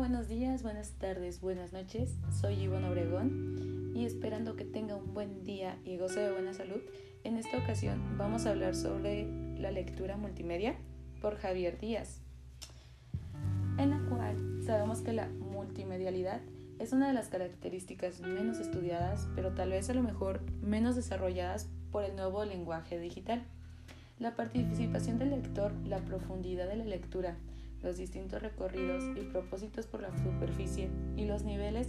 buenos días, buenas tardes, buenas noches. Soy Ivonne Obregón y esperando que tenga un buen día y goce de buena salud, en esta ocasión vamos a hablar sobre la lectura multimedia por Javier Díaz, en la cual sabemos que la multimedialidad es una de las características menos estudiadas, pero tal vez a lo mejor menos desarrolladas por el nuevo lenguaje digital. La participación del lector, la profundidad de la lectura, los distintos recorridos y propósitos por la superficie y los niveles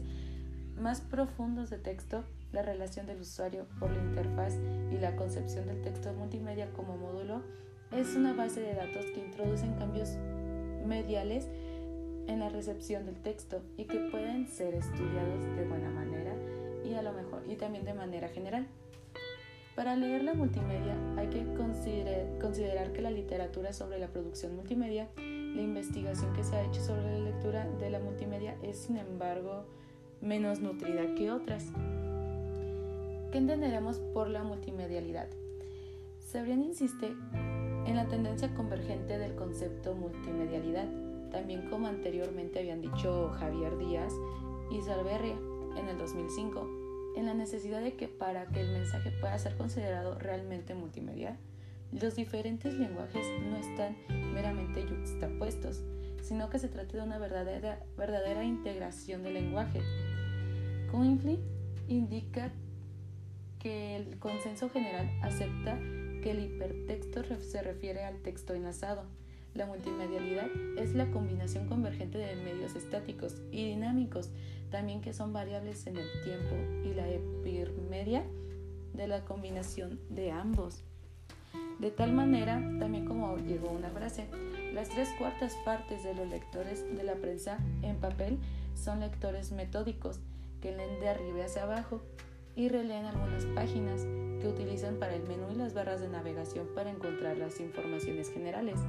más profundos de texto, la relación del usuario por la interfaz y la concepción del texto multimedia como módulo es una base de datos que introducen cambios mediales en la recepción del texto y que pueden ser estudiados de buena manera y a lo mejor y también de manera general. Para leer la multimedia hay que considerar que la literatura sobre la producción multimedia la investigación que se ha hecho sobre la lectura de la multimedia es, sin embargo, menos nutrida que otras. ¿Qué entenderemos por la multimedialidad? Sebrián insiste en la tendencia convergente del concepto multimedialidad, también como anteriormente habían dicho Javier Díaz y Salverria en el 2005, en la necesidad de que para que el mensaje pueda ser considerado realmente multimedia, los diferentes lenguajes no están meramente juxtapuestos, sino que se trata de una verdadera, integración del lenguaje. Coinfly indica que el consenso general acepta que el hipertexto se refiere al texto enlazado. La multimedialidad es la combinación convergente de medios estáticos y dinámicos, también que son variables en el tiempo, y la epirmedia de la combinación de ambos. De tal manera, también como llegó una frase, las tres cuartas partes de los lectores de la prensa en papel son lectores metódicos que leen de arriba hacia abajo y releen algunas páginas que utilizan para el menú y las barras de navegación para encontrar las informaciones generales.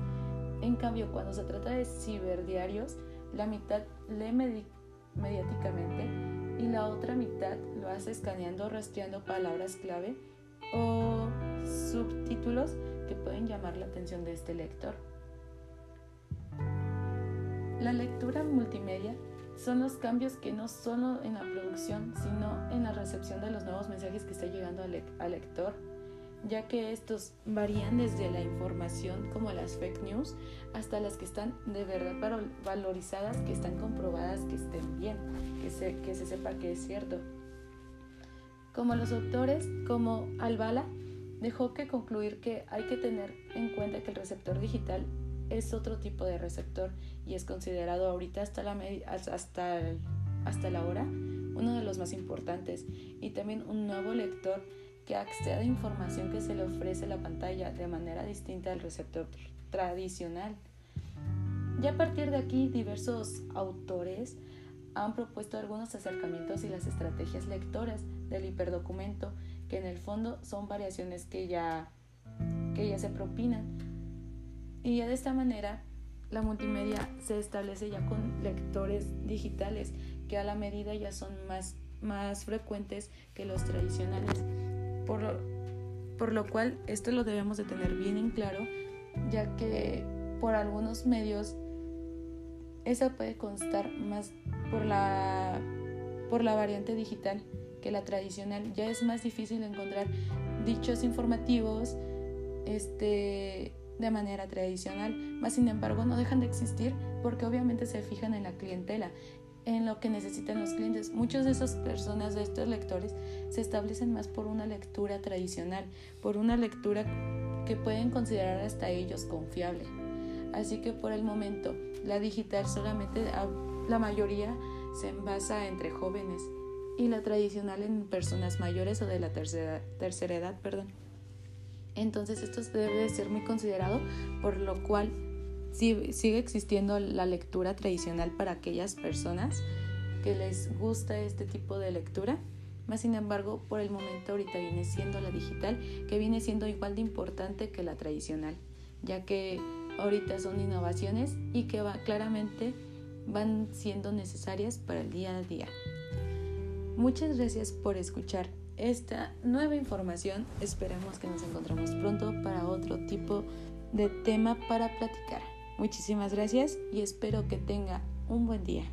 En cambio, cuando se trata de ciberdiarios, la mitad lee mediáticamente y la otra mitad lo hace escaneando o rastreando palabras clave o subtítulos que pueden llamar la atención de este lector. La lectura multimedia son los cambios que no solo en la producción, sino en la recepción de los nuevos mensajes que está llegando al, lector, ya que estos varían desde la información como las fake news hasta las que están de verdad valorizadas, que están comprobadas que estén bien, que se, que se sepa que es cierto. Como los autores como Albala dejó que concluir que hay que tener en cuenta que el receptor digital es otro tipo de receptor y es considerado ahorita hasta la, hasta, hasta la hora uno de los más importantes y también un nuevo lector que accede a información que se le ofrece la pantalla de manera distinta al receptor tradicional. Ya a partir de aquí diversos autores han propuesto algunos acercamientos y las estrategias lectoras del hiperdocumento que en el fondo son variaciones que ya, que ya se propinan. Y ya de esta manera la multimedia se establece ya con lectores digitales que a la medida ya son más, más frecuentes que los tradicionales. Por lo, por lo cual esto lo debemos de tener bien en claro ya que por algunos medios esa puede constar más por la, por la variante digital que la tradicional. Ya es más difícil encontrar dichos informativos este, de manera tradicional, más sin embargo no dejan de existir porque obviamente se fijan en la clientela, en lo que necesitan los clientes. Muchas de esas personas, de estos lectores, se establecen más por una lectura tradicional, por una lectura que pueden considerar hasta ellos confiable. Así que por el momento, la digital solamente, la mayoría se basa entre jóvenes y la tradicional en personas mayores o de la tercera, tercera edad, perdón. Entonces esto debe ser muy considerado, por lo cual sigue existiendo la lectura tradicional para aquellas personas que les gusta este tipo de lectura. Más sin embargo, por el momento ahorita viene siendo la digital, que viene siendo igual de importante que la tradicional, ya que ahorita son innovaciones y que va, claramente van siendo necesarias para el día a día. Muchas gracias por escuchar esta nueva información. Esperamos que nos encontremos pronto para otro tipo de tema para platicar. Muchísimas gracias y espero que tenga un buen día.